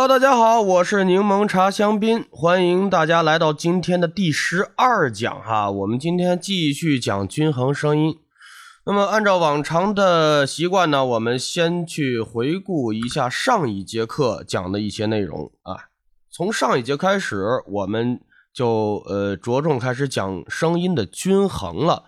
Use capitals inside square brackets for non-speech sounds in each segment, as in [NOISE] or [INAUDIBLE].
Hello，大家好，我是柠檬茶香槟，欢迎大家来到今天的第十二讲哈。我们今天继续讲均衡声音。那么按照往常的习惯呢，我们先去回顾一下上一节课讲的一些内容啊。从上一节开始，我们就呃着重开始讲声音的均衡了。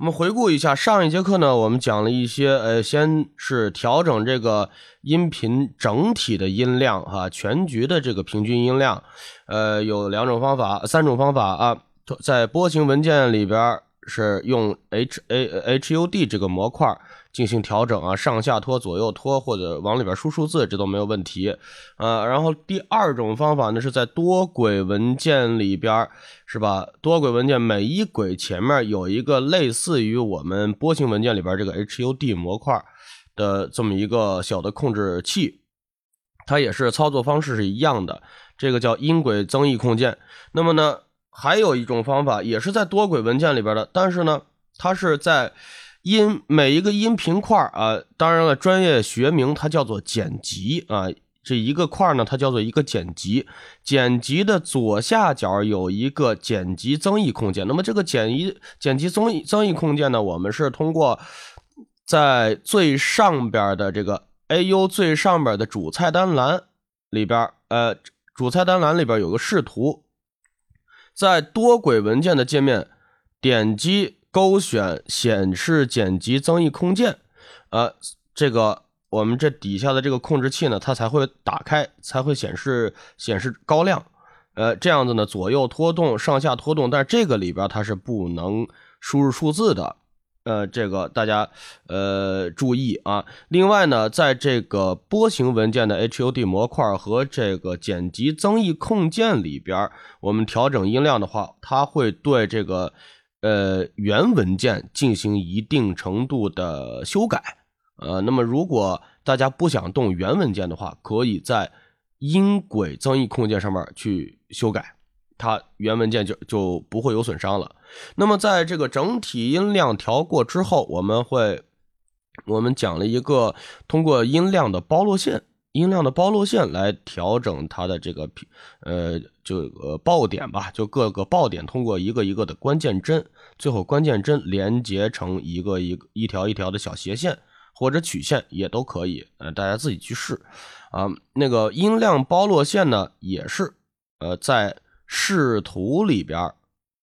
我们回顾一下上一节课呢，我们讲了一些，呃，先是调整这个音频整体的音量，哈，全局的这个平均音量，呃，有两种方法，三种方法啊，在波形文件里边是用 H A H U D 这个模块。进行调整啊，上下拖、左右拖，或者往里边输数字，这都没有问题。呃，然后第二种方法呢，是在多轨文件里边，是吧？多轨文件每一轨前面有一个类似于我们波形文件里边这个 HUD 模块的这么一个小的控制器，它也是操作方式是一样的，这个叫音轨增益控件。那么呢，还有一种方法也是在多轨文件里边的，但是呢，它是在。音每一个音频块啊，当然了，专业学名它叫做剪辑啊。这一个块呢，它叫做一个剪辑。剪辑的左下角有一个剪辑增益空间。那么这个剪辑剪辑增益增益空间呢，我们是通过在最上边的这个 AU 最上边的主菜单栏里边，呃，主菜单栏里边有个视图，在多轨文件的界面点击。勾选显示剪辑增益空间，呃，这个我们这底下的这个控制器呢，它才会打开，才会显示显示高亮，呃，这样子呢，左右拖动，上下拖动，但是这个里边它是不能输入数字的，呃，这个大家呃注意啊。另外呢，在这个波形文件的 HUD 模块和这个剪辑增益控件里边，我们调整音量的话，它会对这个。呃，原文件进行一定程度的修改，呃，那么如果大家不想动原文件的话，可以在音轨增益控件上面去修改，它原文件就就不会有损伤了。那么在这个整体音量调过之后，我们会我们讲了一个通过音量的包络线。音量的包络线来调整它的这个呃，就呃爆点吧，就各个爆点通过一个一个的关键帧，最后关键帧连接成一个一个一条一条的小斜线或者曲线也都可以，呃，大家自己去试啊。那个音量包络线呢，也是呃在视图里边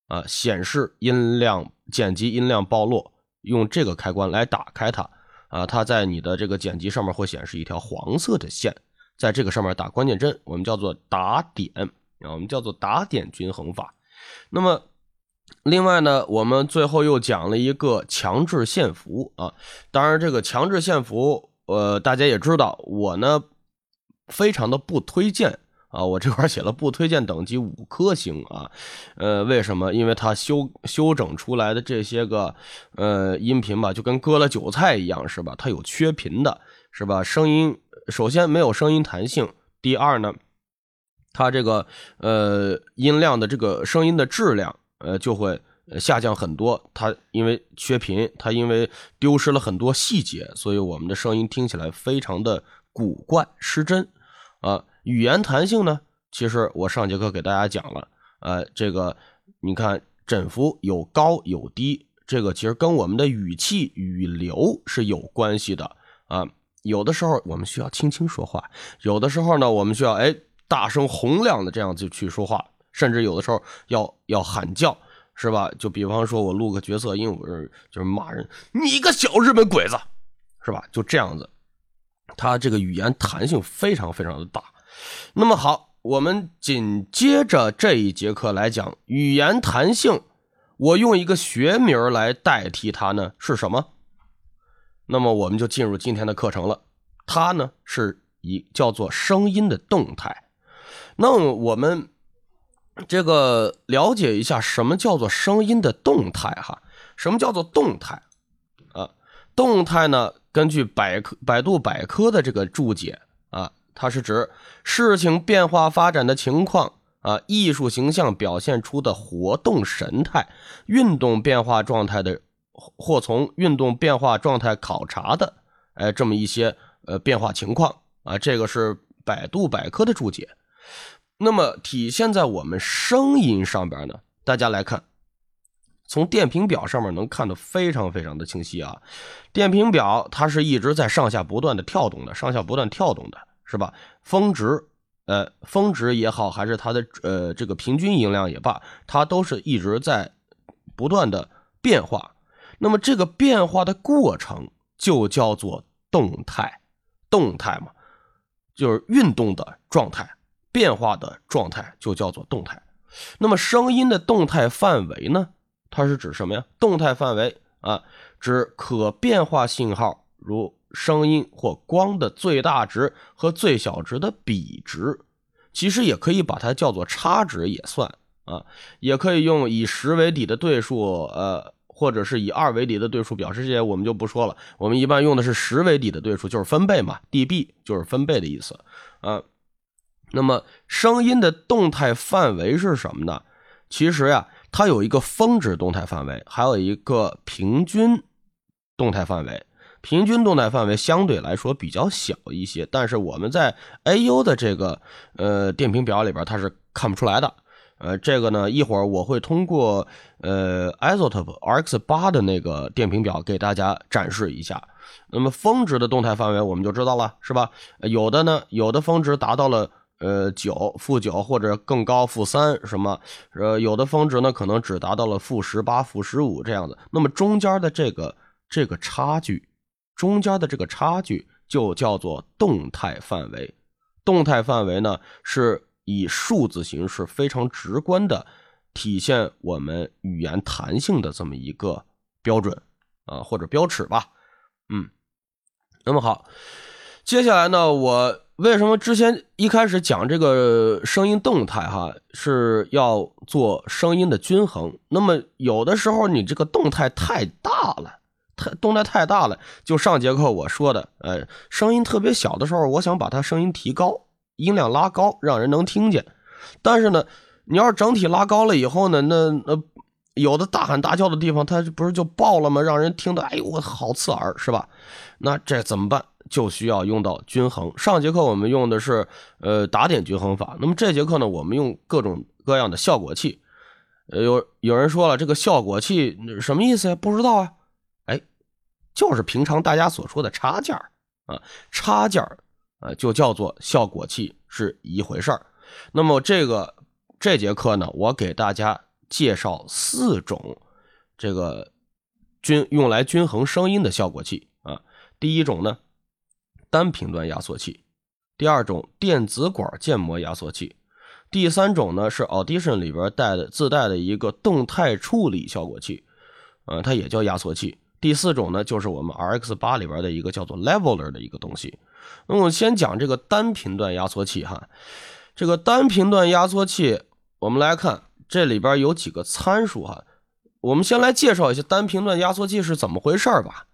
啊显示音量剪辑音量暴露，用这个开关来打开它。啊，它在你的这个剪辑上面会显示一条黄色的线，在这个上面打关键帧，我们叫做打点啊，我们叫做打点均衡法。那么，另外呢，我们最后又讲了一个强制限幅啊。当然，这个强制限幅，呃，大家也知道，我呢非常的不推荐。啊，我这块写了不推荐等级五颗星啊，呃，为什么？因为它修修整出来的这些个呃音频吧，就跟割了韭菜一样，是吧？它有缺频的，是吧？声音首先没有声音弹性，第二呢，它这个呃音量的这个声音的质量呃就会下降很多。它因为缺频，它因为丢失了很多细节，所以我们的声音听起来非常的古怪失真啊。语言弹性呢？其实我上节课给大家讲了，呃，这个你看振幅有高有低，这个其实跟我们的语气语流是有关系的啊。有的时候我们需要轻轻说话，有的时候呢，我们需要哎大声洪亮的这样子去说话，甚至有的时候要要喊叫，是吧？就比方说我录个角色因为，我就是骂人，你个小日本鬼子，是吧？就这样子，它这个语言弹性非常非常的大。那么好，我们紧接着这一节课来讲语言弹性。我用一个学名来代替它呢，是什么？那么我们就进入今天的课程了。它呢是一叫做声音的动态。那我们这个了解一下什么叫做声音的动态哈？什么叫做动态啊？动态呢？根据百科百度百科的这个注解啊。它是指事情变化发展的情况啊，艺术形象表现出的活动神态，运动变化状态的，或从运动变化状态考察的，哎，这么一些呃变化情况啊，这个是百度百科的注解。那么体现在我们声音上边呢？大家来看，从电平表上面能看得非常非常的清晰啊。电平表它是一直在上下不断的跳动的，上下不断跳动的，是吧？峰值，呃，峰值也好，还是它的呃这个平均音量也罢，它都是一直在不断的变化。那么这个变化的过程就叫做动态，动态嘛，就是运动的状态，变化的状态就叫做动态。那么声音的动态范围呢？它是指什么呀？动态范围啊，指可变化信号，如声音或光的最大值和最小值的比值。其实也可以把它叫做差值也算啊，也可以用以十为底的对数，呃，或者是以二为底的对数表示。这些我们就不说了。我们一般用的是十为底的对数，就是分贝嘛，dB 就是分贝的意思啊。那么声音的动态范围是什么呢？其实呀，它有一个峰值动态范围，还有一个平均动态范围。平均动态范围相对来说比较小一些，但是我们在 AU 的这个呃电平表里边它是看不出来的。呃，这个呢，一会儿我会通过呃 Isotope RX 八的那个电平表给大家展示一下。那么峰值的动态范围我们就知道了，是吧？有的呢，有的峰值达到了。呃，九负九或者更高负三什么？呃，有的峰值呢，可能只达到了负十八、负十五这样的。那么中间的这个这个差距，中间的这个差距就叫做动态范围。动态范围呢，是以数字形式非常直观的体现我们语言弹性的这么一个标准啊，或者标尺吧。嗯，那么好，接下来呢，我。为什么之前一开始讲这个声音动态哈是要做声音的均衡？那么有的时候你这个动态太大了，太动态太大了，就上节课我说的，呃，声音特别小的时候，我想把它声音提高，音量拉高，让人能听见。但是呢，你要是整体拉高了以后呢，那那有的大喊大叫的地方，它不是就爆了吗？让人听得哎呦我好刺耳，是吧？那这怎么办？就需要用到均衡。上节课我们用的是呃打点均衡法，那么这节课呢，我们用各种各样的效果器。呃，有有人说了，这个效果器什么意思呀？不知道啊。就是平常大家所说的插件啊，插件啊，就叫做效果器是一回事儿。那么这个这节课呢，我给大家介绍四种这个均用来均衡声音的效果器啊。第一种呢。单频段压缩器，第二种电子管建模压缩器，第三种呢是 Audition 里边带的自带的一个动态处理效果器，呃，它也叫压缩器。第四种呢就是我们 RX 八里边的一个叫做 Leveler 的一个东西。那么我先讲这个单频段压缩器哈，这个单频段压缩器，我们来看这里边有几个参数哈。我们先来介绍一下单频段压缩器是怎么回事吧，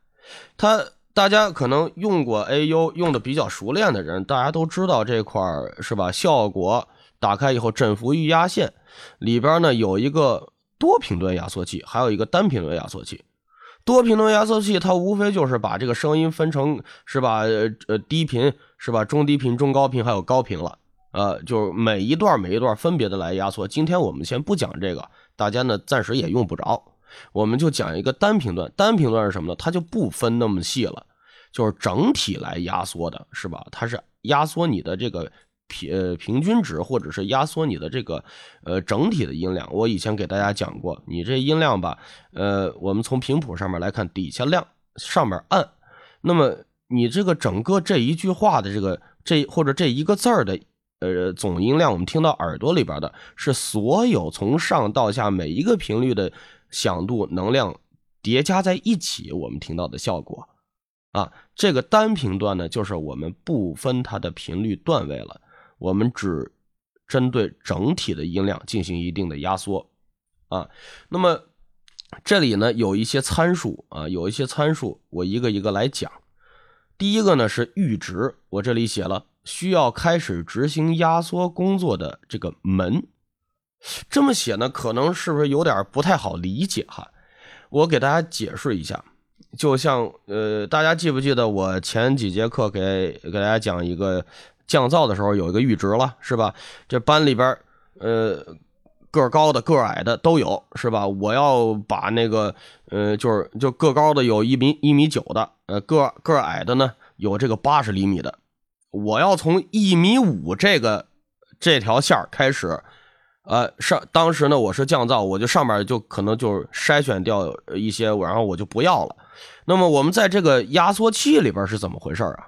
它。大家可能用过 AU 用的比较熟练的人，大家都知道这块儿是吧？效果打开以后，振幅预压线里边呢有一个多频段压缩器，还有一个单频段压缩器。多频段压缩器它无非就是把这个声音分成是吧？呃，低频是吧？中低频、中高频还有高频了。呃，就是每一段每一段分别的来压缩。今天我们先不讲这个，大家呢暂时也用不着。我们就讲一个单频段，单频段是什么呢？它就不分那么细了，就是整体来压缩的，是吧？它是压缩你的这个平呃平均值，或者是压缩你的这个呃整体的音量。我以前给大家讲过，你这音量吧，呃，我们从频谱上面来看，底下亮，上面暗，那么你这个整个这一句话的这个这或者这一个字儿的呃总音量，我们听到耳朵里边的是所有从上到下每一个频率的。响度、能量叠加在一起，我们听到的效果啊，这个单频段呢，就是我们不分它的频率段位了，我们只针对整体的音量进行一定的压缩啊。那么这里呢有一些参数啊，有一些参数，我一个一个来讲。第一个呢是阈值，我这里写了需要开始执行压缩工作的这个门。这么写呢，可能是不是有点不太好理解哈？我给大家解释一下，就像呃，大家记不记得我前几节课给给大家讲一个降噪的时候有一个阈值了，是吧？这班里边呃个高的、个矮的都有，是吧？我要把那个呃就是就个高的有一米一米九的，呃个个矮的呢有这个八十厘米的，我要从一米五这个这条线开始。呃，上当时呢，我是降噪，我就上面就可能就筛选掉一些，然后我就不要了。那么我们在这个压缩器里边是怎么回事啊？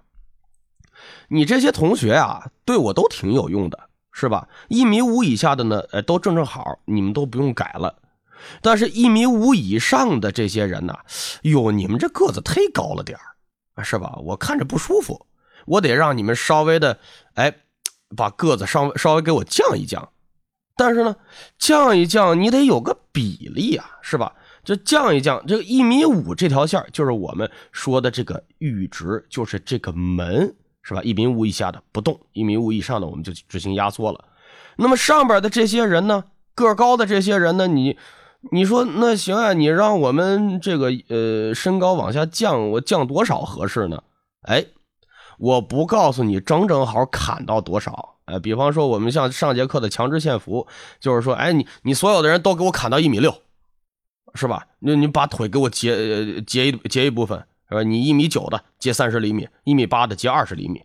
你这些同学啊，对我都挺有用的，是吧？一米五以下的呢，呃，都正正好，你们都不用改了。但是，一米五以上的这些人呢，哟，你们这个子忒高了点是吧？我看着不舒服，我得让你们稍微的，哎，把个子稍微稍微给我降一降。但是呢，降一降你得有个比例啊，是吧？这降一降，这个一米五这条线就是我们说的这个阈值，就是这个门，是吧？一米五以下的不动，一米五以上的我们就执行压缩了。那么上边的这些人呢，个高的这些人呢，你你说那行啊，你让我们这个呃身高往下降，我降多少合适呢？哎，我不告诉你，整整好砍到多少。哎，比方说我们像上节课的强制限幅，就是说，哎，你你所有的人都给我砍到一米六，是吧？你你把腿给我截截一截一部分，是吧？你一米九的截三十厘米，一米八的截二十厘米，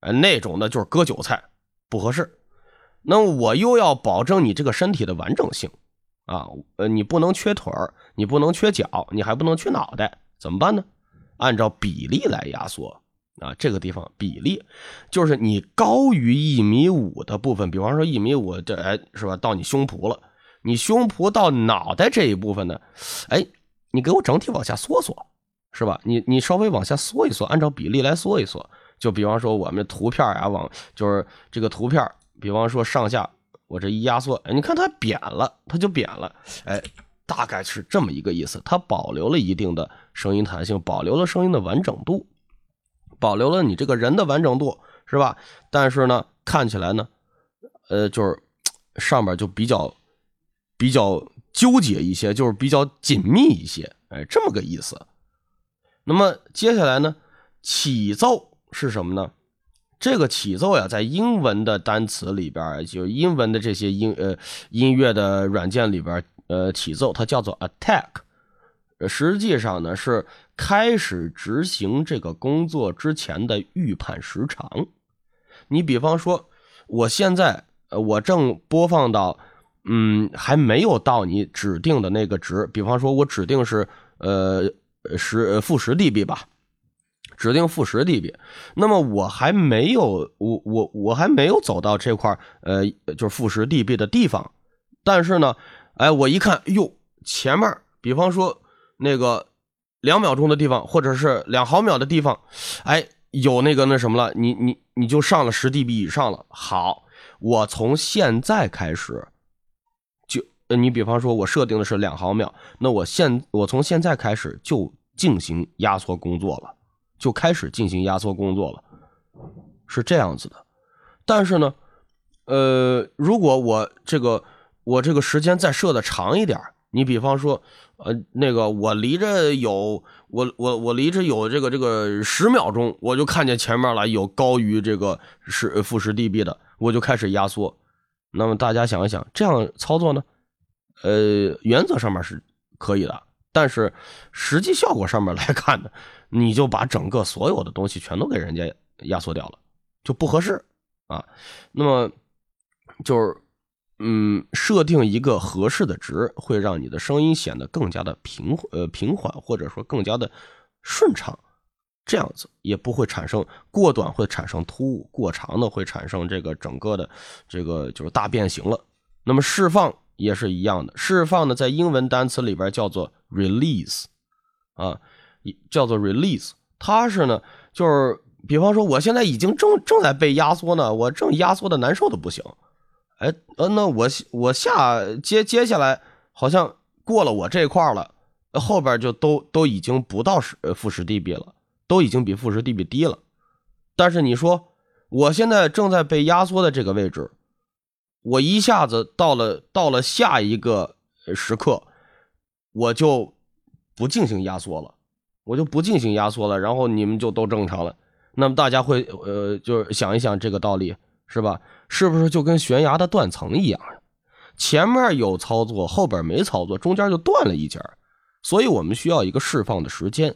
哎，那种的就是割韭菜，不合适。那我又要保证你这个身体的完整性啊，呃，你不能缺腿儿，你不能缺脚，你还不能缺脑袋，怎么办呢？按照比例来压缩。啊，这个地方比例就是你高于一米五的部分，比方说一米五，这哎是吧？到你胸脯了，你胸脯到脑袋这一部分呢，哎，你给我整体往下缩缩，是吧？你你稍微往下缩一缩，按照比例来缩一缩。就比方说我们图片啊，往就是这个图片，比方说上下我这一压缩，哎，你看它扁了，它就扁了，哎，大概是这么一个意思。它保留了一定的声音弹性，保留了声音的完整度。保留了你这个人的完整度，是吧？但是呢，看起来呢，呃，就是 [TSK] 上面就比较比较纠结一些，就是比较紧密一些，哎，这么个意思。那么接下来呢，起奏是什么呢？这个起奏呀，在英文的单词里边，就英文的这些音呃音乐的软件里边，呃，起奏它叫做 attack。实际上呢，是开始执行这个工作之前的预判时长。你比方说，我现在呃，我正播放到，嗯，还没有到你指定的那个值。比方说，我指定是呃呃十负十 dB 吧，指定负十 dB。那么我还没有，我我我还没有走到这块呃，就是负十 dB 的地方。但是呢，哎，我一看，哟，前面，比方说。那个两秒钟的地方，或者是两毫秒的地方，哎，有那个那什么了，你你你就上了十 dB 以上了。好，我从现在开始，你比方说，我设定的是两毫秒，那我现我从现在开始就进行压缩工作了，就开始进行压缩工作了，是这样子的。但是呢，呃，如果我这个我这个时间再设的长一点，你比方说。呃，那个我离着有我我我离着有这个这个十秒钟，我就看见前面了有高于这个十负十 dB 的，我就开始压缩。那么大家想一想，这样操作呢？呃，原则上面是可以的，但是实际效果上面来看呢，你就把整个所有的东西全都给人家压缩掉了，就不合适啊。那么就是。嗯，设定一个合适的值，会让你的声音显得更加的平呃平缓，或者说更加的顺畅，这样子也不会产生过短，会产生突兀；过长的会产生这个整个的这个就是大变形了。那么释放也是一样的，释放呢在英文单词里边叫做 release 啊，叫做 release，它是呢就是比方说我现在已经正正在被压缩呢，我正压缩的难受的不行。哎，呃，那我我下接接下来好像过了我这块了，后边就都都已经不到十负十 dB 了，都已经比负十 dB 低了。但是你说我现在正在被压缩的这个位置，我一下子到了到了下一个时刻，我就不进行压缩了，我就不进行压缩了，然后你们就都正常了。那么大家会呃，就是想一想这个道理是吧？是不是就跟悬崖的断层一样？前面有操作，后边没操作，中间就断了一截所以我们需要一个释放的时间，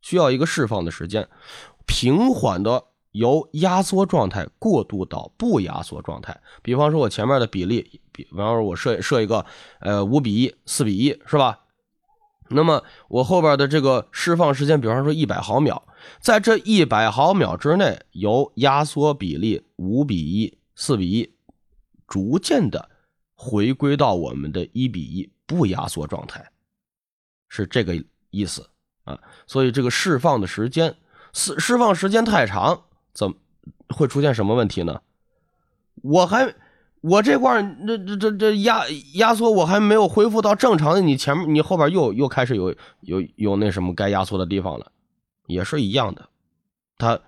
需要一个释放的时间，平缓的由压缩状态过渡到不压缩状态。比方说，我前面的比例，比方说我设设一个呃五比一、四比一，是吧？那么我后边的这个释放时间，比方说一百毫秒，在这一百毫秒之内，由压缩比例五比一、四比一，逐渐的回归到我们的一比一不压缩状态，是这个意思啊。所以这个释放的时间，释释放时间太长，怎会出现什么问题呢？我还。我这块这这这这压压缩我还没有恢复到正常的，你前面你后边又又开始有有有那什么该压缩的地方了，也是一样的，它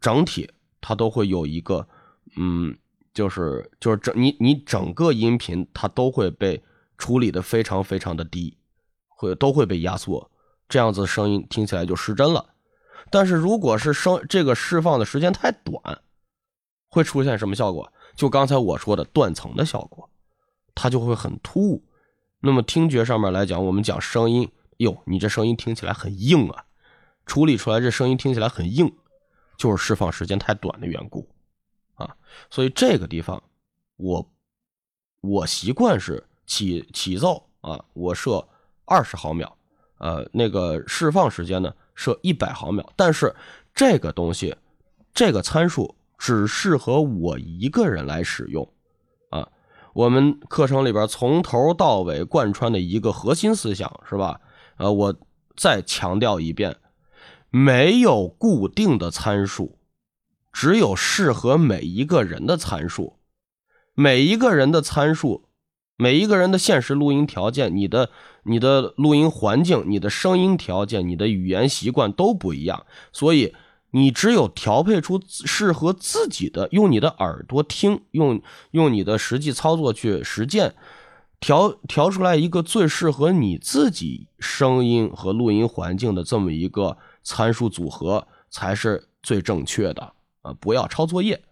整体它都会有一个嗯，就是就是整你你整个音频它都会被处理的非常非常的低，会都会被压缩，这样子声音听起来就失真了。但是如果是声这个释放的时间太短，会出现什么效果？就刚才我说的断层的效果，它就会很突兀。那么听觉上面来讲，我们讲声音，哟，你这声音听起来很硬啊，处理出来这声音听起来很硬，就是释放时间太短的缘故啊。所以这个地方，我我习惯是起起奏啊，我设二十毫秒，呃，那个释放时间呢设一百毫秒，但是这个东西，这个参数。只适合我一个人来使用，啊，我们课程里边从头到尾贯穿的一个核心思想是吧？呃，我再强调一遍，没有固定的参数，只有适合每一个人的参数。每一个人的参数，每一个人的现实录音条件，你的你的录音环境，你的声音条件，你的语言习惯都不一样，所以。你只有调配出适合自己的，用你的耳朵听，用用你的实际操作去实践，调调出来一个最适合你自己声音和录音环境的这么一个参数组合，才是最正确的啊！不要抄作业！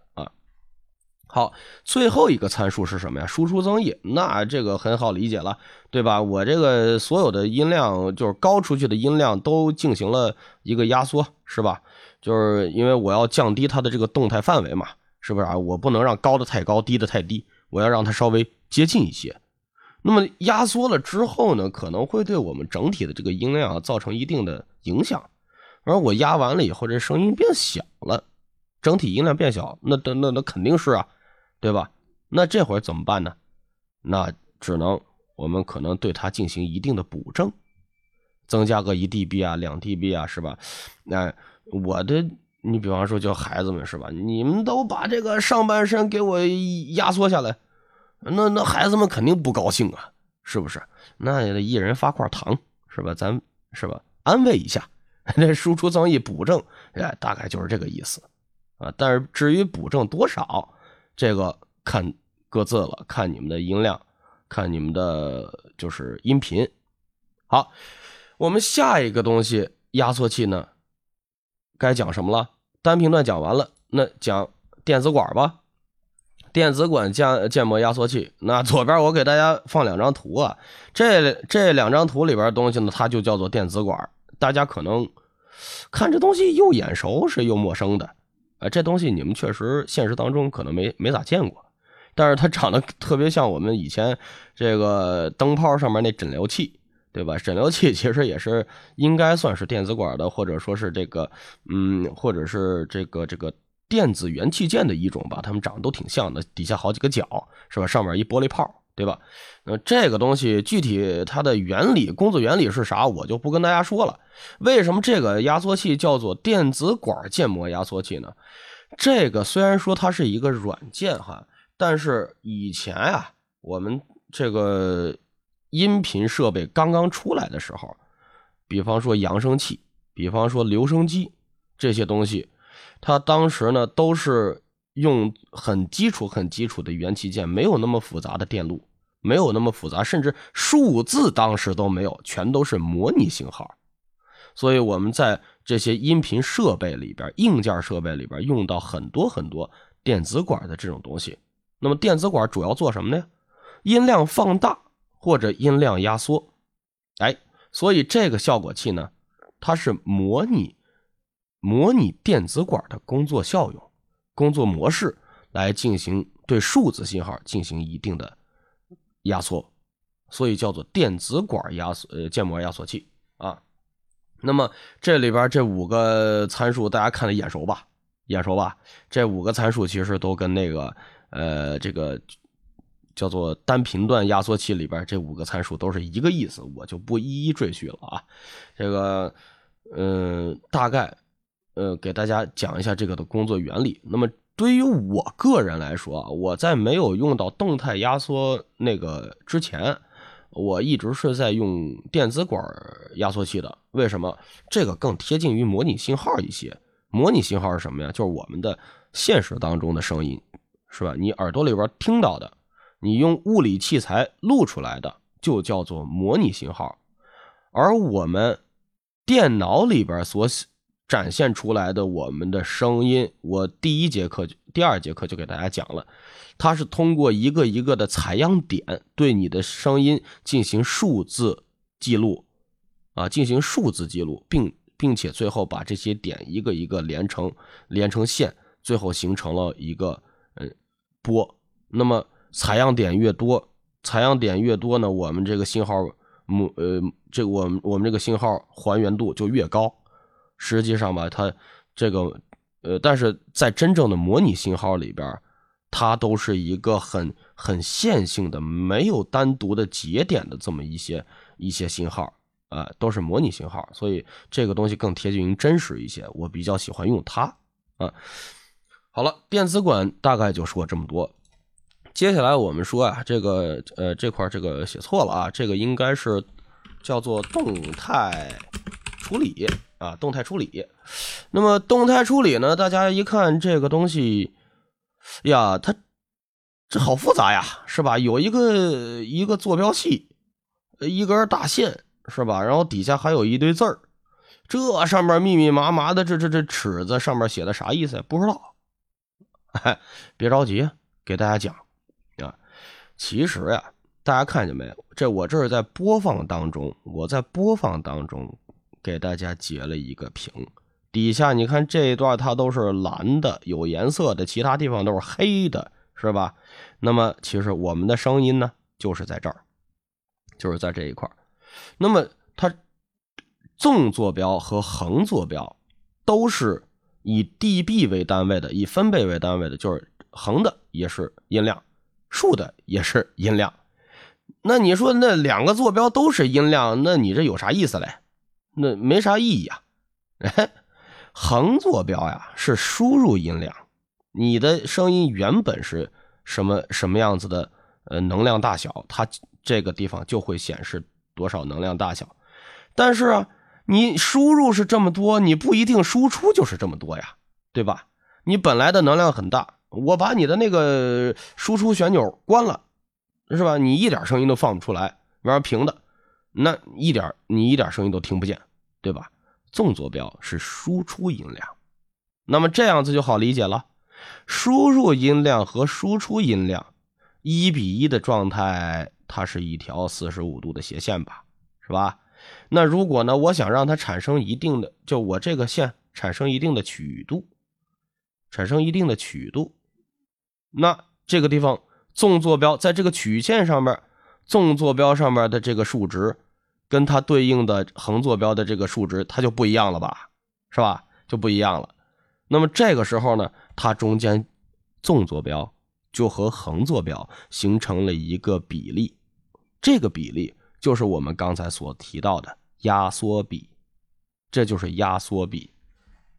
好，最后一个参数是什么呀？输出增益，那这个很好理解了，对吧？我这个所有的音量，就是高出去的音量，都进行了一个压缩，是吧？就是因为我要降低它的这个动态范围嘛，是不是啊？我不能让高的太高，低的太低，我要让它稍微接近一些。那么压缩了之后呢，可能会对我们整体的这个音量造成一定的影响。而我压完了以后，这声音变小了，整体音量变小，那那那那肯定是啊，对吧？那这会儿怎么办呢？那只能我们可能对它进行一定的补正，增加个一 dB 啊，两 dB 啊，是吧？那。我的，你比方说叫孩子们是吧？你们都把这个上半身给我压缩下来，那那孩子们肯定不高兴啊，是不是？那也得一人发块糖是吧？咱是吧？安慰一下，[LAUGHS] 那输出增益补正，哎，大概就是这个意思啊。但是至于补正多少，这个看各自了，看你们的音量，看你们的就是音频。好，我们下一个东西压缩器呢？该讲什么了？单频段讲完了，那讲电子管吧。电子管建建模压缩器。那左边我给大家放两张图啊，这这两张图里边的东西呢，它就叫做电子管。大家可能看这东西又眼熟是又陌生的啊，这东西你们确实现实当中可能没没咋见过，但是它长得特别像我们以前这个灯泡上面那诊疗器。对吧？诊疗器其实也是应该算是电子管的，或者说是这个，嗯，或者是这个这个电子元器件的一种吧。它们长得都挺像的，底下好几个角，是吧？上面一玻璃泡，对吧？那这个东西具体它的原理、工作原理是啥，我就不跟大家说了。为什么这个压缩器叫做电子管建模压缩器呢？这个虽然说它是一个软件哈，但是以前啊，我们这个。音频设备刚刚出来的时候，比方说扬声器，比方说留声机这些东西，它当时呢都是用很基础、很基础的元器件，没有那么复杂的电路，没有那么复杂，甚至数字当时都没有，全都是模拟信号。所以我们在这些音频设备里边，硬件设备里边用到很多很多电子管的这种东西。那么电子管主要做什么呢？音量放大或者音量压缩。哎，所以这个效果器呢，它是模拟模拟电子管的工作效用、工作模式来进行对数字信号进行一定的压缩，所以叫做电子管压缩呃建模压缩器啊。那么这里边这五个参数大家看的眼熟吧？眼熟吧？这五个参数其实都跟那个呃这个。叫做单频段压缩器里边这五个参数都是一个意思，我就不一一赘叙了啊。这个，嗯，大概，呃，给大家讲一下这个的工作原理。那么对于我个人来说啊，我在没有用到动态压缩那个之前，我一直是在用电子管压缩器的。为什么？这个更贴近于模拟信号一些。模拟信号是什么呀？就是我们的现实当中的声音，是吧？你耳朵里边听到的。你用物理器材录出来的就叫做模拟信号，而我们电脑里边所展现出来的我们的声音，我第一节课、第二节课就给大家讲了，它是通过一个一个的采样点对你的声音进行数字记录，啊，进行数字记录，并并且最后把这些点一个一个连成连成线，最后形成了一个嗯波，那么。采样点越多，采样点越多呢，我们这个信号模呃，这个我们我们这个信号还原度就越高。实际上吧，它这个呃，但是在真正的模拟信号里边，它都是一个很很线性的，没有单独的节点的这么一些一些信号啊，都是模拟信号，所以这个东西更贴近于真实一些。我比较喜欢用它啊。好了，电子管大概就说这么多。接下来我们说啊，这个呃这块这个写错了啊，这个应该是叫做动态处理啊，动态处理。那么动态处理呢，大家一看这个东西呀，它这好复杂呀，是吧？有一个一个坐标系，一根大线，是吧？然后底下还有一堆字儿，这上面密密麻麻的，这这这尺子上面写的啥意思？不知道。哎，别着急，给大家讲啊。其实呀，大家看见没有？这我这是在播放当中，我在播放当中给大家截了一个屏，底下你看这一段它都是蓝的，有颜色的，其他地方都是黑的，是吧？那么其实我们的声音呢，就是在这儿，就是在这一块那么它纵坐标和横坐标都是以 dB 为单位的，以分贝为单位的，就是横的也是音量。竖的也是音量，那你说那两个坐标都是音量，那你这有啥意思嘞？那没啥意义啊。哎，横坐标呀是输入音量，你的声音原本是什么什么样子的呃能量大小，它这个地方就会显示多少能量大小。但是啊，你输入是这么多，你不一定输出就是这么多呀，对吧？你本来的能量很大。我把你的那个输出旋钮关了，是吧？你一点声音都放不出来，玩平的，那一点你一点声音都听不见，对吧？纵坐标是输出音量，那么这样子就好理解了。输入音量和输出音量一比一的状态，它是一条四十五度的斜线吧，是吧？那如果呢，我想让它产生一定的，就我这个线产生一定的曲度。产生一定的曲度，那这个地方纵坐标在这个曲线上面，纵坐标上面的这个数值，跟它对应的横坐标的这个数值，它就不一样了吧？是吧？就不一样了。那么这个时候呢，它中间纵坐标就和横坐标形成了一个比例，这个比例就是我们刚才所提到的压缩比，这就是压缩比，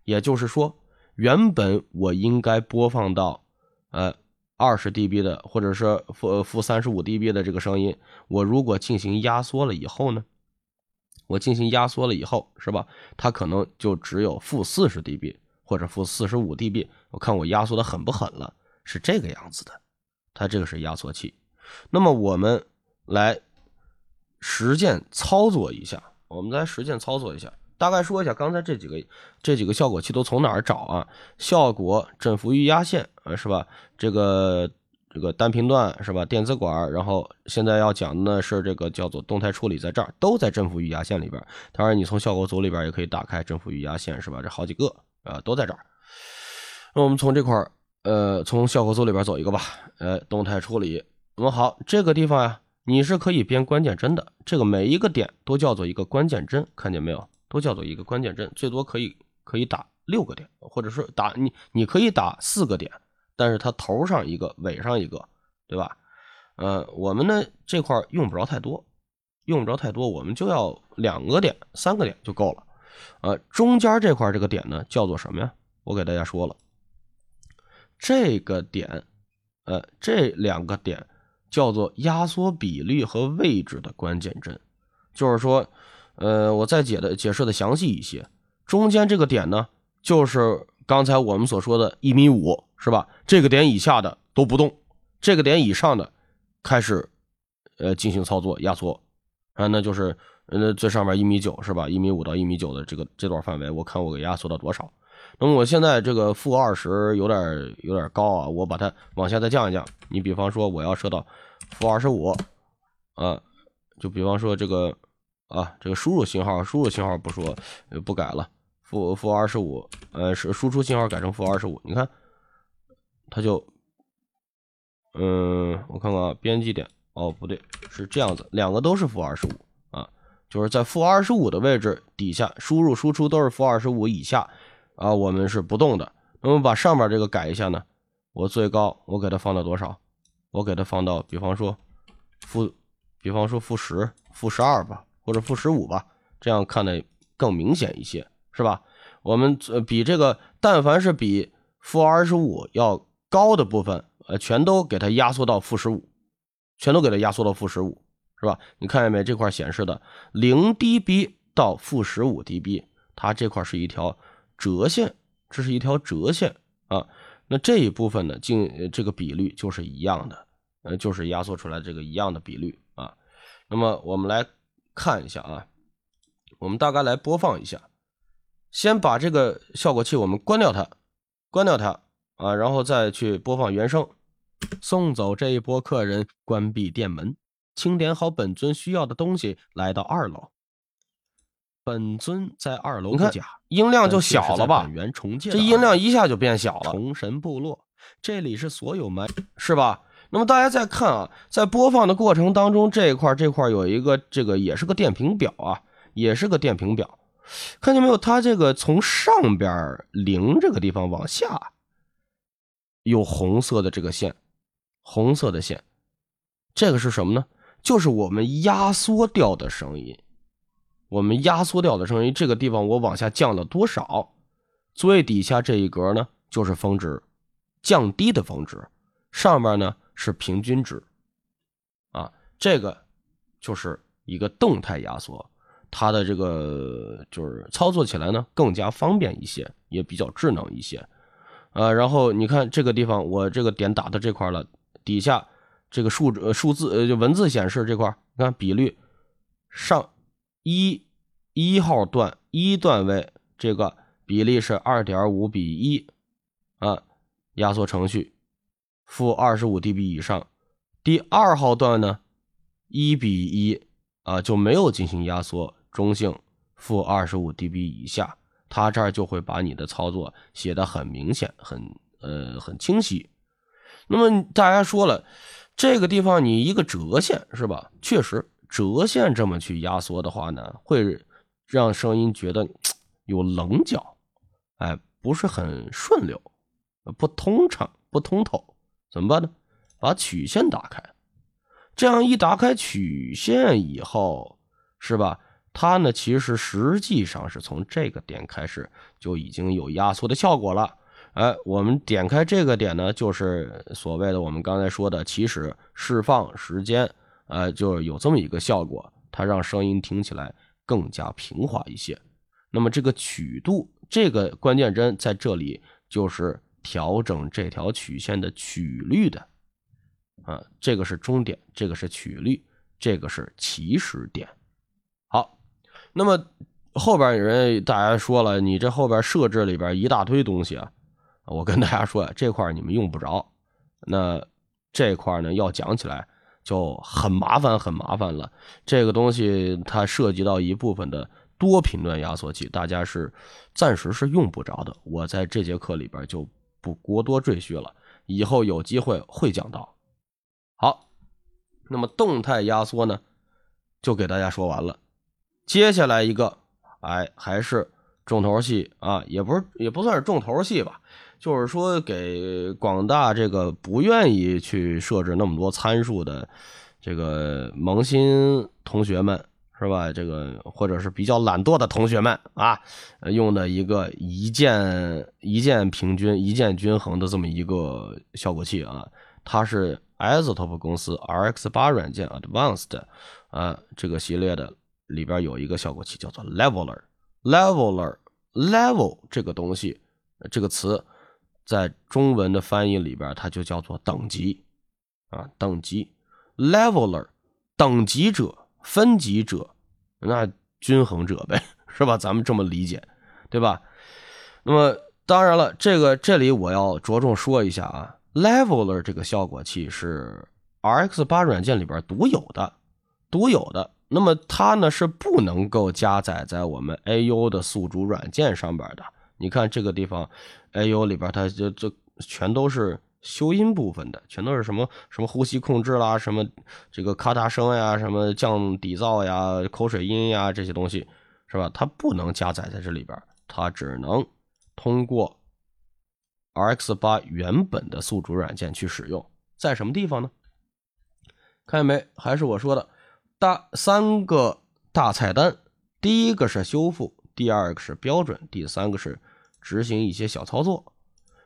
也就是说。原本我应该播放到，呃，二十 dB 的，或者是负负三十五 dB 的这个声音，我如果进行压缩了以后呢，我进行压缩了以后，是吧？它可能就只有负四十 dB 或者负四十五 dB。我看我压缩的狠不狠了，是这个样子的。它这个是压缩器。那么我们来实践操作一下，我们来实践操作一下。大概说一下刚才这几个这几个效果器都从哪儿找啊？效果振幅与压线啊，是吧？这个这个单频段是吧？电子管，然后现在要讲的是这个叫做动态处理，在这儿都在振幅与压线里边。当然，你从效果组里边也可以打开振幅与压线，是吧？这好几个啊，都在这儿。那我们从这块儿，呃，从效果组里边走一个吧。呃，动态处理，那么好，这个地方呀。你是可以编关键帧的，这个每一个点都叫做一个关键帧，看见没有？都叫做一个关键帧，最多可以可以打六个点，或者是打你你可以打四个点，但是它头上一个，尾上一个，对吧？呃，我们呢这块用不着太多，用不着太多，我们就要两个点、三个点就够了。呃，中间这块这个点呢叫做什么呀？我给大家说了，这个点，呃，这两个点。叫做压缩比率和位置的关键帧，就是说，呃，我再解的解释的详细一些。中间这个点呢，就是刚才我们所说的一米五，是吧？这个点以下的都不动，这个点以上的开始，呃，进行操作压缩啊，那就是呃最上面一米九，是吧？一米五到一米九的这个这段范围，我看我给压缩到多少？那么我现在这个负二十有点有点高啊，我把它往下再降一降。你比方说我要设到负二十五啊，就比方说这个啊，这个输入信号，输入信号不说不改了，负负二十五，呃，是输出信号改成负二十五，你看它就，嗯，我看看啊，编辑点，哦不对，是这样子，两个都是负二十五啊，就是在负二十五的位置底下，输入输出都是负二十五以下。啊，我们是不动的。那么把上面这个改一下呢？我最高我给它放到多少？我给它放到，比方说负，比方说负十、负十二吧，或者负十五吧，这样看的更明显一些，是吧？我们呃比这个，但凡是比负二十五要高的部分，呃，全都给它压缩到负十五，全都给它压缩到负十五，是吧？你看见没？这块显示的零 dB 到负十五 dB，它这块是一条。折线，这是一条折线啊。那这一部分呢，进这个比率就是一样的，呃，就是压缩出来这个一样的比率啊。那么我们来看一下啊，我们大概来播放一下。先把这个效果器我们关掉它，关掉它啊，然后再去播放原声。送走这一波客人，关闭店门，清点好本尊需要的东西，来到二楼。本尊在二楼，你看音量就小了吧？这音量一下就变小了。崇神部落，这里是所有埋，是吧？那么大家再看啊，在播放的过程当中，这一块这块有一个这个也是个电平表啊，也是个电平表，看见没有？它这个从上边零这个地方往下有红色的这个线，红色的线，这个是什么呢？就是我们压缩掉的声音。我们压缩掉的声音，这个地方我往下降了多少？最底下这一格呢，就是峰值，降低的峰值，上面呢是平均值，啊，这个就是一个动态压缩，它的这个就是操作起来呢更加方便一些，也比较智能一些，呃，然后你看这个地方，我这个点打到这块了，底下这个数呃数字呃就文字显示这块，你看比率上。一一号段一段位这个比例是二点五比一啊，压缩程序负二十五 dB 以上。第二号段呢一比一啊就没有进行压缩，中性负二十五 dB 以下，它这儿就会把你的操作写的很明显，很呃很清晰。那么大家说了，这个地方你一个折线是吧？确实。折线这么去压缩的话呢，会让声音觉得有棱角，哎，不是很顺溜，不通畅，不通透，怎么办呢？把曲线打开，这样一打开曲线以后，是吧？它呢，其实实际上是从这个点开始就已经有压缩的效果了。哎，我们点开这个点呢，就是所谓的我们刚才说的起始、释放时间。呃，就有这么一个效果，它让声音听起来更加平滑一些。那么这个曲度，这个关键帧在这里就是调整这条曲线的曲率的。啊，这个是终点，这个是曲率，这个是起始点。那么后边有人大家说了，你这后边设置里边一大堆东西啊，我跟大家说，这块你们用不着。那这块呢，要讲起来就很麻烦，很麻烦了。这个东西它涉及到一部分的多频段压缩器，大家是暂时是用不着的。我在这节课里边就不过多赘叙了，以后有机会会讲到。好，那么动态压缩呢，就给大家说完了。接下来一个，哎，还是重头戏啊，也不是也不算是重头戏吧。就是说，给广大这个不愿意去设置那么多参数的这个萌新同学们，是吧？这个或者是比较懒惰的同学们啊，用的一个一键一键平均、一键均衡的这么一个效果器啊，它是 Isotope 公司 RX 八软件 Advanced 啊这个系列的里边有一个效果器叫做 Leveler，Leveler，Level 这个东西这个词。在中文的翻译里边，它就叫做等级啊，等级 leveler，等级者、分级者，那均衡者呗，是吧？咱们这么理解，对吧？那么当然了，这个这里我要着重说一下啊，leveler 这个效果器是 RX 八软件里边独有的，独有的。那么它呢是不能够加载在我们 AU 的宿主软件上边的。你看这个地方，A U 里边它就这全都是修音部分的，全都是什么什么呼吸控制啦，什么这个咔嗒声呀，什么降底噪呀，口水音呀这些东西，是吧？它不能加载在这里边，它只能通过 R X 八原本的宿主软件去使用。在什么地方呢？看见没？还是我说的大三个大菜单，第一个是修复。第二个是标准，第三个是执行一些小操作，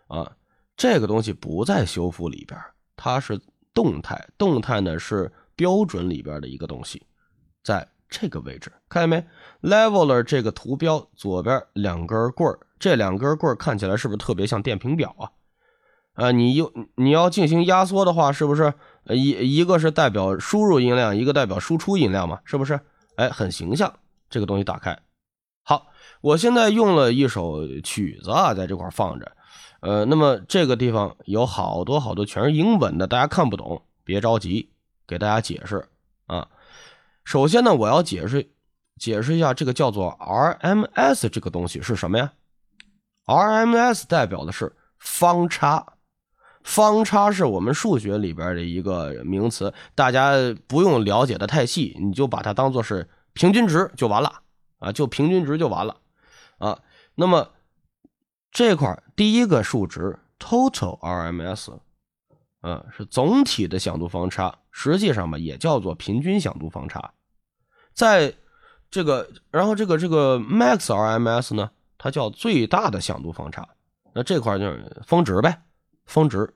啊，这个东西不在修复里边，它是动态，动态呢是标准里边的一个东西，在这个位置，看见没？Leveler 这个图标左边两根棍儿，这两根棍儿看起来是不是特别像电平表啊？啊，你又你要进行压缩的话，是不是一一个是代表输入音量，一个代表输出音量嘛？是不是？哎，很形象，这个东西打开。好，我现在用了一首曲子啊，在这块放着，呃，那么这个地方有好多好多全是英文的，大家看不懂，别着急，给大家解释啊。首先呢，我要解释解释一下这个叫做 RMS 这个东西是什么呀？RMS 代表的是方差，方差是我们数学里边的一个名词，大家不用了解的太细，你就把它当做是平均值就完了。啊，就平均值就完了，啊，那么这块第一个数值 total RMS，啊，是总体的响度方差，实际上吧也叫做平均响度方差，在这个，然后这个这个 max RMS 呢，它叫最大的响度方差，那这块就是峰值呗，峰值，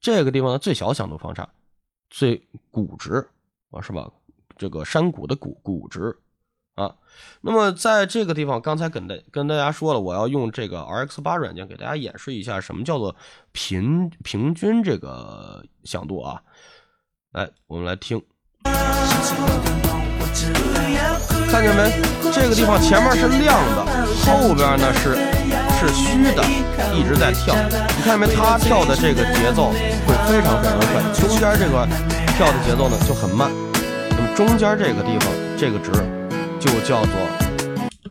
这个地方的最小响度方差，最谷值啊，是吧？这个山谷的谷谷值。啊，那么在这个地方，刚才跟大跟大家说了，我要用这个 RX 八软件给大家演示一下什么叫做平平均这个响度啊。来，我们来听，看见没？这个地方前面是亮的，后边呢是是虚的，一直在跳。你看见没？它跳的这个节奏会非常非常快，中间这个跳的节奏呢就很慢。那么中间这个地方这个值。就叫做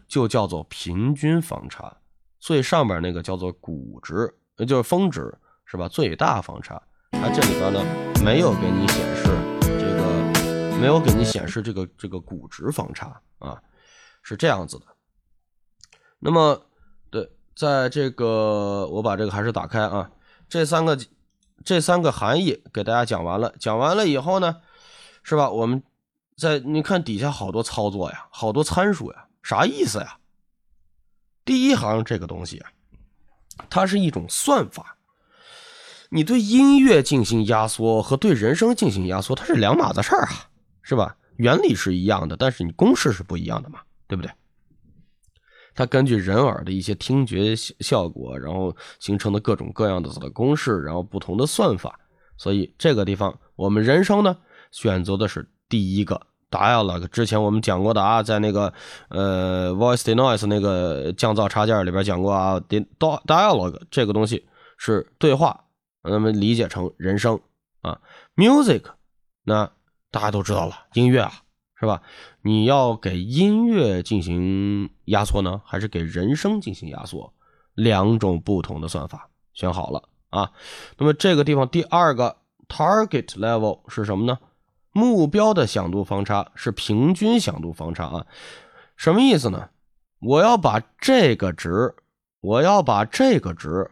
就叫做平均方差，最上边那个叫做谷值，那就是峰值，是吧？最大方差，它这里边呢没有给你显示这个，没有给你显示这个这个谷值方差啊，是这样子的。那么，在这个我把这个还是打开啊，这三个这三个含义给大家讲完了，讲完了以后呢，是吧？我们。在你看底下好多操作呀，好多参数呀，啥意思呀？第一行这个东西啊，它是一种算法。你对音乐进行压缩和对人声进行压缩，它是两码子事儿啊，是吧？原理是一样的，但是你公式是不一样的嘛，对不对？它根据人耳的一些听觉效果，然后形成的各种各样的的公式，然后不同的算法。所以这个地方我们人声呢，选择的是。第一个 dialog，之前我们讲过的啊，在那个呃 voice denoise 那个降噪插件里边讲过啊，dialog 这个东西是对话，那么理解成人声啊，music 那大家都知道了，音乐啊，是吧？你要给音乐进行压缩呢，还是给人声进行压缩？两种不同的算法，选好了啊。那么这个地方第二个 target level 是什么呢？目标的响度方差是平均响度方差啊。什么意思呢？我要把这个值，我要把这个值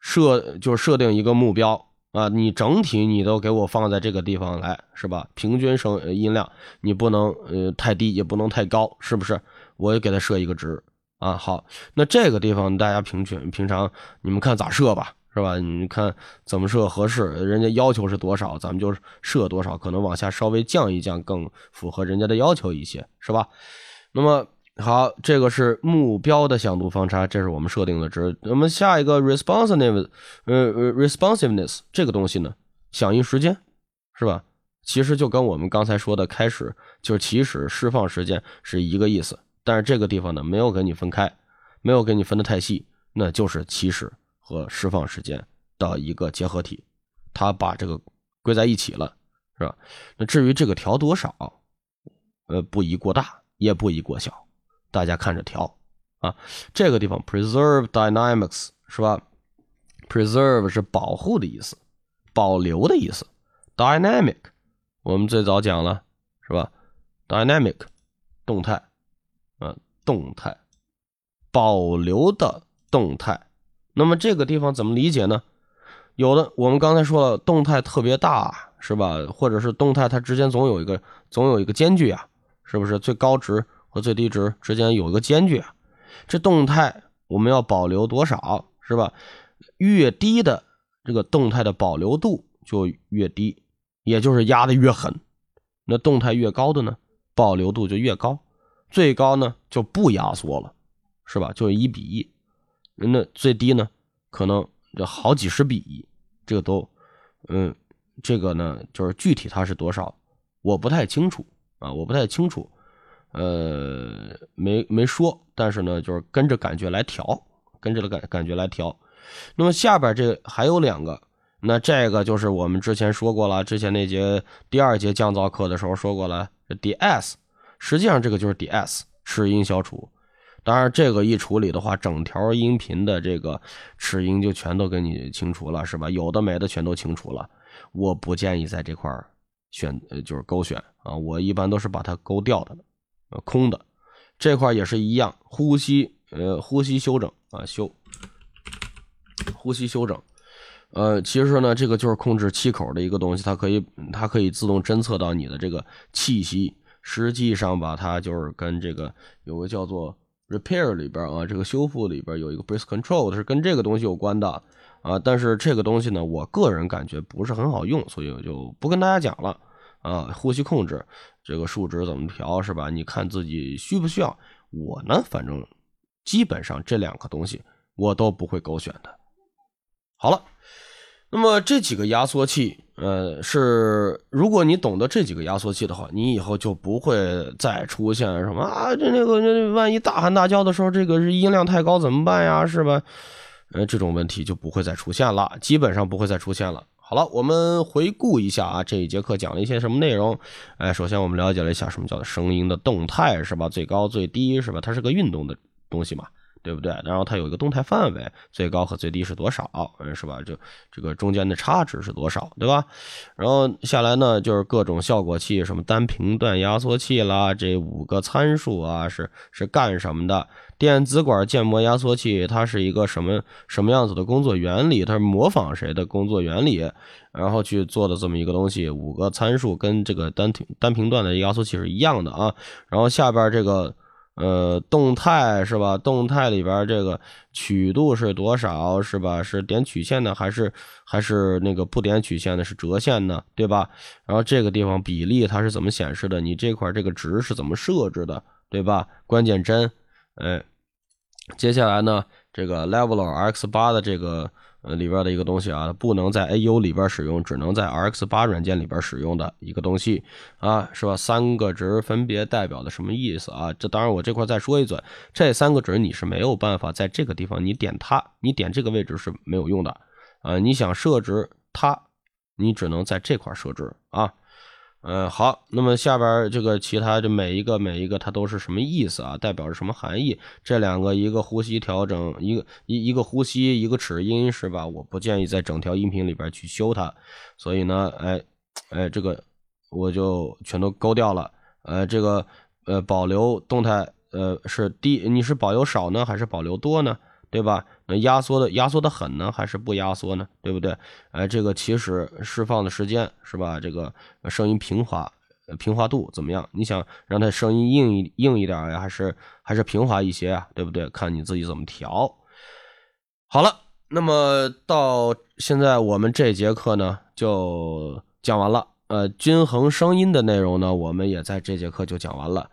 设，就设定一个目标啊。你整体你都给我放在这个地方来，是吧？平均声音量你不能呃太低，也不能太高，是不是？我也给它设一个值。啊，好，那这个地方大家平均平常你们看咋设吧，是吧？你看怎么设合适，人家要求是多少，咱们就设多少，可能往下稍微降一降，更符合人家的要求一些，是吧？那么好，这个是目标的响度方差，这是我们设定的值。那么下一个 responsiveness，呃，responsiveness 这个东西呢，响应时间，是吧？其实就跟我们刚才说的开始就是起始释放时间是一个意思。但是这个地方呢，没有给你分开，没有给你分的太细，那就是起始和释放时间的一个结合体，它把这个归在一起了，是吧？那至于这个调多少，呃，不宜过大，也不宜过小，大家看着调啊。这个地方 preserve dynamics 是吧？preserve 是保护的意思，保留的意思。dynamic 我们最早讲了是吧？dynamic 动态。嗯动态保留的动态，那么这个地方怎么理解呢？有的我们刚才说了，动态特别大，是吧？或者是动态它之间总有一个总有一个间距啊，是不是？最高值和最低值之间有一个间距啊。这动态我们要保留多少，是吧？越低的这个动态的保留度就越低，也就是压的越狠。那动态越高的呢，保留度就越高。最高呢就不压缩了，是吧？就一比一。那最低呢，可能就好几十比一。这个都，嗯，这个呢就是具体它是多少，我不太清楚啊，我不太清楚，呃，没没说。但是呢，就是跟着感觉来调，跟着的感感觉来调。那么下边这还有两个，那这个就是我们之前说过了，之前那节第二节降噪课的时候说过了，DS。实际上，这个就是 DS 齿音消除。当然，这个一处理的话，整条音频的这个齿音就全都给你清除了，是吧？有的没的全都清除了。我不建议在这块选，就是勾选啊。我一般都是把它勾掉的，空的。这块也是一样，呼吸，呃，呼吸修整啊，修，呼吸修整。呃，其实呢，这个就是控制气口的一个东西，它可以，它可以自动侦测到你的这个气息。实际上吧，它就是跟这个有个叫做 repair 里边啊，这个修复里边有一个 breath control，是跟这个东西有关的啊。但是这个东西呢，我个人感觉不是很好用，所以我就不跟大家讲了啊。呼吸控制这个数值怎么调是吧？你看自己需不需要。我呢，反正基本上这两个东西我都不会勾选的。好了。那么这几个压缩器，呃，是如果你懂得这几个压缩器的话，你以后就不会再出现什么啊，这那个那万一大喊大叫的时候，这个是音量太高怎么办呀？是吧？呃，这种问题就不会再出现了，基本上不会再出现了。好了，我们回顾一下啊，这一节课讲了一些什么内容？哎，首先我们了解了一下什么叫做声音的动态，是吧？最高最低，是吧？它是个运动的东西嘛。对不对？然后它有一个动态范围，最高和最低是多少？嗯，是吧？就这个中间的差值是多少？对吧？然后下来呢，就是各种效果器，什么单频段压缩器啦，这五个参数啊，是是干什么的？电子管建模压缩器它是一个什么什么样子的工作原理？它是模仿谁的工作原理？然后去做的这么一个东西，五个参数跟这个单单频段的压缩器是一样的啊。然后下边这个。呃，动态是吧？动态里边这个曲度是多少是吧？是点曲线的还是还是那个不点曲线的？是折线呢，对吧？然后这个地方比例它是怎么显示的？你这块这个值是怎么设置的，对吧？关键帧，哎，接下来呢，这个 Level X 八的这个呃里边的一个东西啊，不能在 AU 里边使用，只能在 RX 八软件里边使用的一个东西啊，是吧？三个值分别代表的什么意思啊？这当然我这块再说一嘴，这三个值你是没有办法在这个地方你点它，你点这个位置是没有用的啊。你想设置它，你只能在这块设置啊。嗯，好，那么下边这个其他的每一个每一个它都是什么意思啊？代表着什么含义？这两个一个呼吸调整，一个一一个呼吸，一个齿音是吧？我不建议在整条音频里边去修它，所以呢，哎哎，这个我就全都勾掉了。呃，这个呃保留动态呃是低，你是保留少呢，还是保留多呢？对吧？那压缩的压缩的狠呢，还是不压缩呢？对不对？哎，这个起始释放的时间是吧？这个声音平滑，平滑度怎么样？你想让它声音硬一硬一点呀，还是还是平滑一些啊？对不对？看你自己怎么调。好了，那么到现在我们这节课呢就讲完了。呃，均衡声音的内容呢，我们也在这节课就讲完了。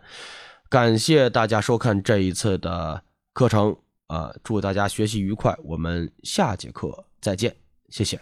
感谢大家收看这一次的课程。啊，祝大家学习愉快，我们下节课再见，谢谢。